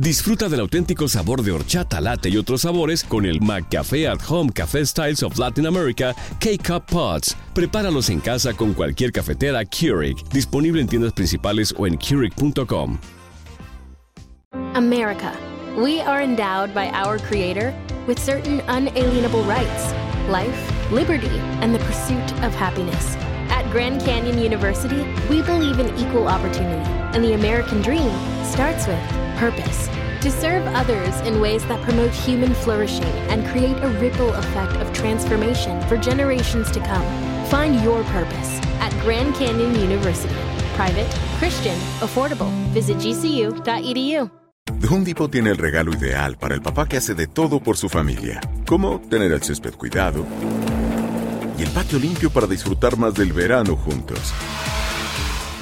Disfruta del auténtico sabor de horchata, latte y otros sabores con el McCafé at Home Café Styles of Latin America K-Cup Pods. Prepáralos en casa con cualquier cafetera Keurig, disponible en tiendas principales o en Keurig.com. America. We are endowed by our Creator with certain unalienable rights life, liberty, and the pursuit of happiness. At Grand Canyon University, we believe in equal opportunity, and the American dream starts with purpose. To serve others in ways that promote human flourishing and create a ripple effect of transformation for generations to come. Find your purpose at Grand Canyon University. Private, Christian, affordable. Visit gcu.edu. The Home Depot tiene el regalo ideal para el papá que hace de todo por su familia, como tener el césped cuidado y el patio limpio para disfrutar más del verano juntos.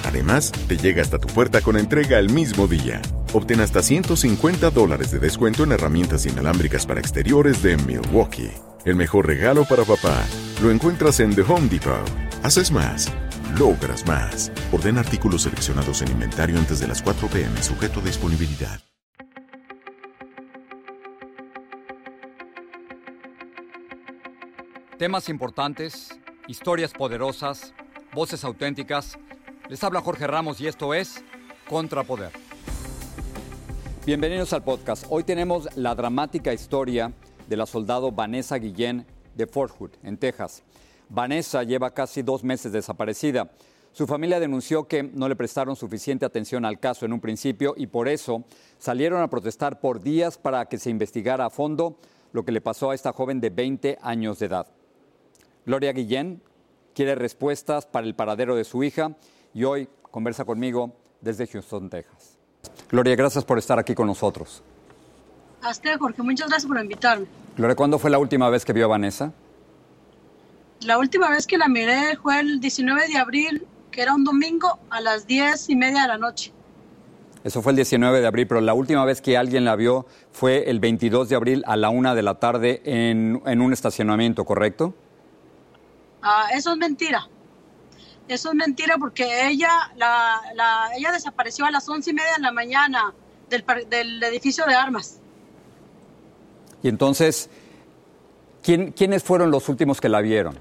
Además, te llega hasta tu puerta con entrega el mismo día. Obtén hasta 150 dólares de descuento en herramientas inalámbricas para exteriores de Milwaukee. El mejor regalo para papá lo encuentras en The Home Depot. Haces más, logras más. Orden artículos seleccionados en inventario antes de las 4 pm, sujeto a disponibilidad. Temas importantes, historias poderosas, voces auténticas. Les habla Jorge Ramos y esto es Contrapoder. Bienvenidos al podcast. Hoy tenemos la dramática historia de la soldado Vanessa Guillén de Fort Hood, en Texas. Vanessa lleva casi dos meses desaparecida. Su familia denunció que no le prestaron suficiente atención al caso en un principio y por eso salieron a protestar por días para que se investigara a fondo lo que le pasó a esta joven de 20 años de edad. Gloria Guillén quiere respuestas para el paradero de su hija y hoy conversa conmigo desde Houston, Texas. Gloria, gracias por estar aquí con nosotros. A usted, Jorge, muchas gracias por invitarme. Gloria, ¿cuándo fue la última vez que vio a Vanessa? La última vez que la miré fue el 19 de abril, que era un domingo, a las 10 y media de la noche. Eso fue el 19 de abril, pero la última vez que alguien la vio fue el 22 de abril a la una de la tarde en, en un estacionamiento, ¿correcto? Ah, eso es mentira. Eso es mentira porque ella, la, la- ella desapareció a las once y media de la mañana del, del edificio de armas. Y entonces, ¿quién- ¿quiénes fueron los últimos que la vieron?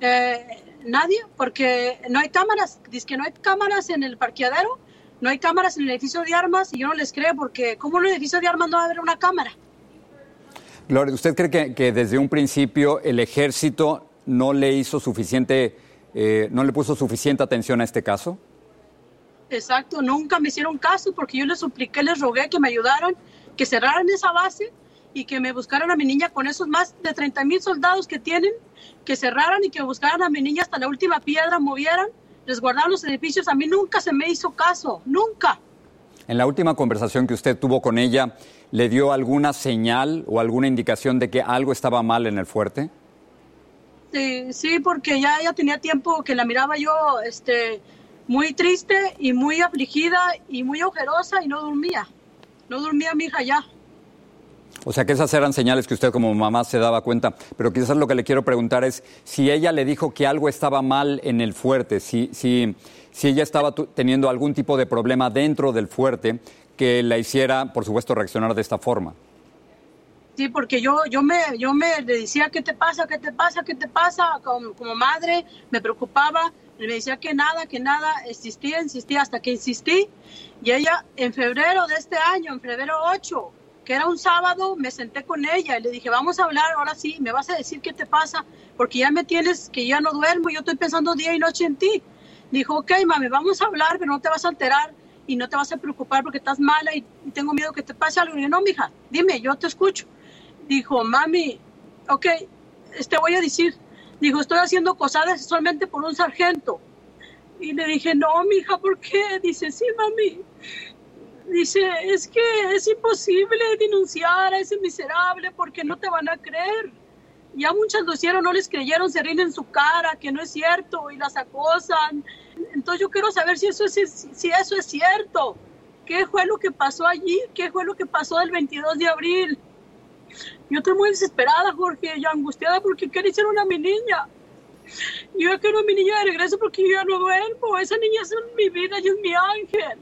Eh, nadie, porque no hay cámaras. Dice que no hay cámaras en el parqueadero, no hay cámaras en el edificio de armas y yo no les creo porque ¿cómo en un edificio de armas no va a haber una cámara? Gloria, ¿usted cree que, que desde un principio el ejército no le hizo suficiente, eh, no le puso suficiente atención a este caso? Exacto, nunca me hicieron caso porque yo les supliqué, les rogué que me ayudaran, que cerraran esa base y que me buscaran a mi niña con esos más de 30 mil soldados que tienen, que cerraran y que buscaran a mi niña hasta la última piedra, movieran, resguardaran los edificios. A mí nunca se me hizo caso, nunca. En la última conversación que usted tuvo con ella, ¿le dio alguna señal o alguna indicación de que algo estaba mal en el fuerte? Sí, sí, porque ya ya tenía tiempo que la miraba yo este, muy triste y muy afligida y muy ojerosa y no dormía. No dormía mi hija ya. O sea que esas eran señales que usted como mamá se daba cuenta. Pero quizás lo que le quiero preguntar es si ella le dijo que algo estaba mal en el fuerte, si, si, si ella estaba teniendo algún tipo de problema dentro del fuerte que la hiciera, por supuesto, reaccionar de esta forma. Sí, porque yo, yo, me, yo me le decía, ¿qué te pasa? ¿Qué te pasa? ¿Qué te pasa? Como, como madre, me preocupaba. Me decía que nada, que nada, insistía, insistía, hasta que insistí. Y ella, en febrero de este año, en febrero 8, que era un sábado, me senté con ella y le dije, vamos a hablar, ahora sí, me vas a decir qué te pasa, porque ya me tienes, que ya no duermo, yo estoy pensando día y noche en ti. Dijo, ok, mami, vamos a hablar, pero no te vas a alterar y no te vas a preocupar porque estás mala y tengo miedo que te pase algo. Y yo, no, mija, dime, yo te escucho dijo, mami, ok, te voy a decir, dijo, estoy haciendo cosas sexualmente por un sargento. Y le dije, no, mija, ¿por qué? Dice, sí, mami. dice, es que es imposible denunciar a ese miserable porque no te van a creer. Ya muchas lo hicieron, no les creyeron, se ríen en su cara, que no es cierto y las acosan. Entonces yo quiero saber si eso es, si eso es cierto. ¿Qué fue lo que pasó allí? ¿Qué fue lo que pasó el 22 de abril? Yo estoy muy desesperada, Jorge, y angustiada porque ¿qué le hicieron a mi niña? Yo quiero a mi niña de regreso porque yo ya no duermo. Esa niña es mi vida y es mi ángel.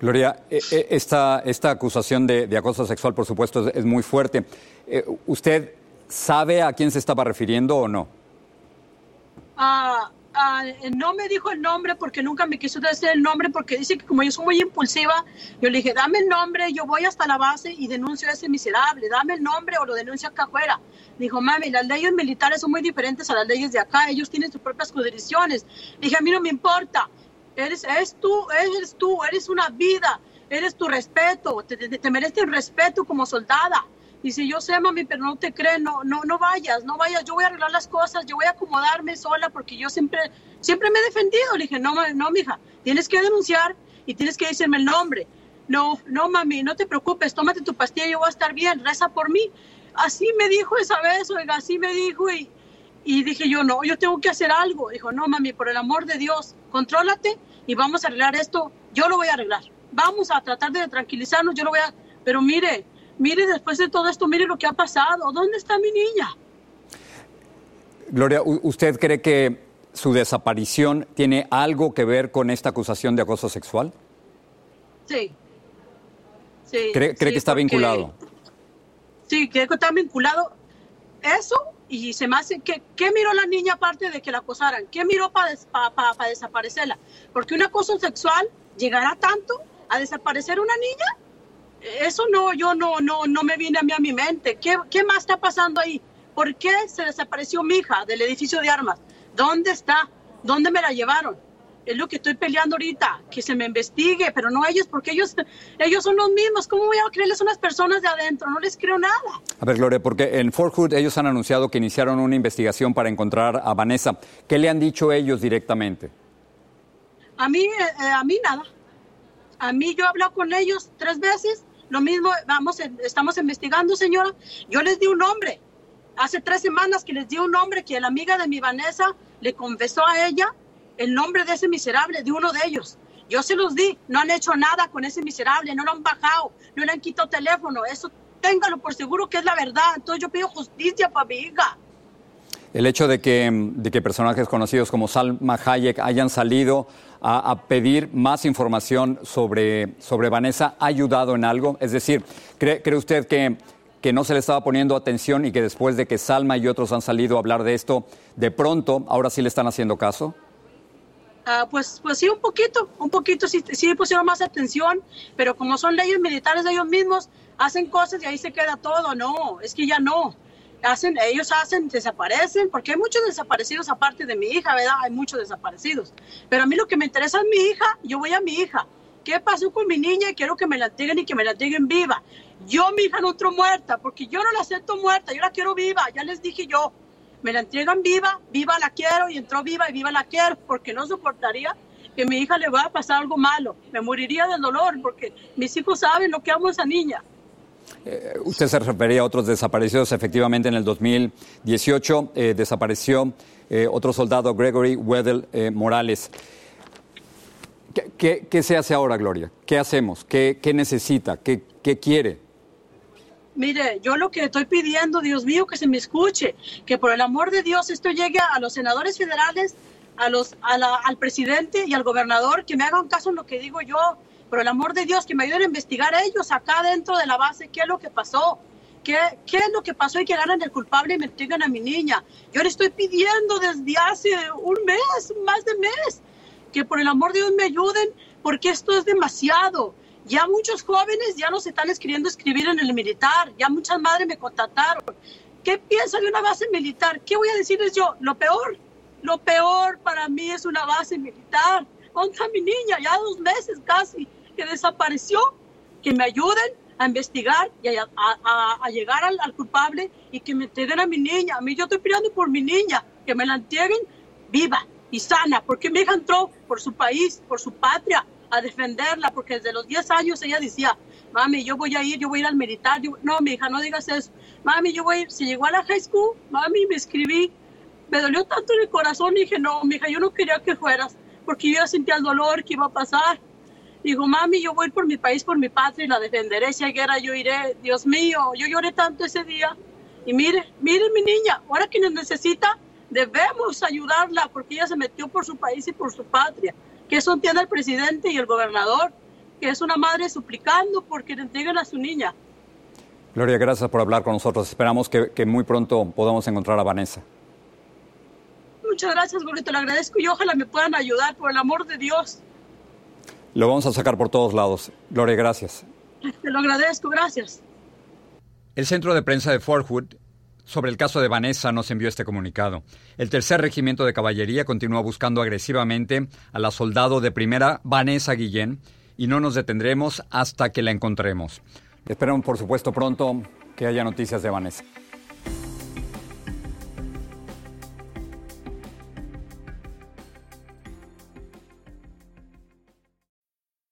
Gloria, e, e, esta, esta acusación de, acoso sexual, por supuesto, es, muy fuerte. Eh, ¿Usted sabe a quién se estaba refiriendo o no? Ah, ah, no me dijo el nombre porque nunca me quiso decir el nombre porque dice que como yo soy muy impulsiva, yo le dije, dame el nombre, yo voy hasta la base y denuncio a ese miserable, dame el nombre o lo denuncio acá afuera. Dijo, mami, las leyes militares son muy diferentes a las leyes de acá, ellos tienen sus propias jurisdicciones. Dije, a mí no me importa, Eres, es tú, eres tú, eres una vida, eres tu respeto, te, te, mereces respeto como soldada. Y si yo sé, mami, pero no te creen, no, no, no vayas, no vayas, yo voy a arreglar las cosas, yo voy a acomodarme sola porque yo siempre, siempre me he defendido. Le dije, no, no, mija, tienes que denunciar y tienes que decirme el nombre. No, no, mami, no te preocupes, tómate tu pastilla, yo voy a estar bien, reza por mí. Así me dijo esa vez, oiga, así me dijo y, y dije yo, no, yo tengo que hacer algo. Dijo, no, mami, por el amor de Dios, contrólate y vamos a arreglar esto. Yo lo voy a arreglar. Vamos a tratar de tranquilizarnos, yo lo voy a... Pero mire, mire después de todo esto, mire lo que ha pasado. ¿Dónde está mi niña? Gloria, ¿usted cree que su desaparición tiene algo que ver con esta acusación de acoso sexual? Sí. sí ¿Cree, que está vinculado? Sí, creo que está vinculado. Eso y se me hace que ¿qué miró la niña aparte de que la acosaran? ¿Qué miró para desaparecerla? Porque un acoso sexual llegará tanto a desaparecer una niña? Eso no, yo no, no, no me viene a mí a mi mente. ¿Qué, ¿Qué más está pasando ahí? ¿Por qué se desapareció mi hija del edificio de armas? ¿Dónde está? ¿Dónde me la llevaron? es lo que estoy peleando ahorita, que se me investigue, pero no ellos, porque ellos, ellos son los mismos. ¿Cómo voy a creerles a unas personas de adentro? No les creo nada. A ver, Gloria, porque en Fort Hood ellos han anunciado que iniciaron una investigación para encontrar a Vanessa. ¿Qué le han dicho ellos directamente? A mí, eh, eh, a mí nada. A mí yo he hablado con ellos tres veces. Lo mismo, vamos, estamos investigando, señora. Yo les di un nombre. Hace tres semanas que les di un nombre que la amiga de mi Vanessa le confesó a ella el nombre de ese miserable, de uno de ellos. Yo se los di, no han hecho nada con ese miserable, no lo han bajado, no le han quitado teléfono, eso téngalo por seguro que es la verdad. Entonces yo pido justicia para mi hija. El hecho de que, de que personajes conocidos como Salma Hayek hayan salido a, pedir más información sobre, sobre Vanessa ha ayudado en algo? Es decir, ¿cree, cree usted que, que no se le estaba poniendo atención y que después de que Salma y otros han salido a hablar de esto, de pronto ahora sí le están haciendo caso? Ah, pues, pues sí, un poquito, un poquito sí, sí pusieron más atención, pero como son leyes militares de ellos mismos, hacen cosas y ahí se queda todo, no, es que ya no. Hacen, ellos hacen, desaparecen, porque hay muchos desaparecidos aparte de mi hija, ¿verdad? Hay muchos desaparecidos. Pero a mí lo que me interesa es mi hija, yo voy a mi hija. ¿Qué pasó con mi niña? Quiero que me la entreguen y que me la entreguen viva. Yo, mi hija, no entró muerta, porque yo no la acepto muerta, yo la quiero viva, ya les dije yo me la entregan viva, viva la quiero y entró viva y viva la quiero, porque no soportaría que mi hija le vaya a pasar algo malo. Me moriría del dolor porque mis hijos saben lo que amo a esa niña. Eh, usted se refería a otros desaparecidos. Efectivamente, en el 2018 eh, desapareció eh, otro soldado, Gregory Weddell Morales. ¿Qué, se hace ahora, Gloria? ¿Qué hacemos? ¿Qué, necesita? ¿Qué, ¿Qué quiere? Mire, yo lo que estoy pidiendo, Dios mío, que se me escuche, que por el amor de Dios esto llegue a los senadores federales, a los, al presidente y al gobernador, que me hagan caso en lo que digo yo. Por el amor de Dios, que me ayuden a investigar a ellos acá dentro de la base qué es lo que pasó. ¿Qué, ¿Qué, es lo que pasó y que ganan el culpable y me entregan a mi niña? Yo le estoy pidiendo desde hace un mes, más de mes, que por el amor de Dios me ayuden, porque esto es demasiado. Ya muchos jóvenes ya no se están escribiendo escribir en el militar, ya muchas madres me contactaron. ¿Qué piensa de una base militar? ¿Qué voy a decirles yo? Lo peor, lo peor para mí es una base militar. Contra mi niña, ya dos meses casi, que desapareció. Que me ayuden a investigar y a, llegar al, culpable y que me entreguen a mi niña. A mí yo estoy pidiendo por mi niña, que me la entreguen viva y sana, porque mi hija entró por su país, por su patria, a defenderla, porque desde los 10 años ella decía, mami, yo voy a ir, yo voy a ir al militar. no, mi hija, no digas eso. Mami, yo voy a ir. Si llegó a la high school, mami, me escribí. Me dolió tanto en el corazón y dije, no, mi hija, yo no quería que fueras, porque yo ya sentía el dolor que iba a pasar. Dijo, mami, yo voy por mi país, por mi patria y la defenderé. Si hay guerra, yo iré. Dios mío, yo lloré tanto ese día. Y mire, mire mi niña, ahora que nos necesita, debemos ayudarla porque ella se metió por su país y por su patria. Que eso entienda el presidente y el gobernador, que es una madre suplicando porque le entreguen a su niña. Gloria, gracias por hablar con nosotros. Esperamos que, que muy pronto podamos encontrar a Vanessa. Muchas gracias, Gloria, te lo agradezco y ojalá me puedan ayudar, por el amor de Dios. Lo vamos a sacar por todos lados. Gloria, gracias. Te lo agradezco, gracias. El Centro de Prensa de Fort Hood sobre el caso de Vanessa nos envió este comunicado. El tercer regimiento de caballería continúa buscando agresivamente a la soldado de primera Vanessa Guillén y no nos detendremos hasta que la encontremos. Esperamos, por supuesto, pronto que haya noticias de Vanessa.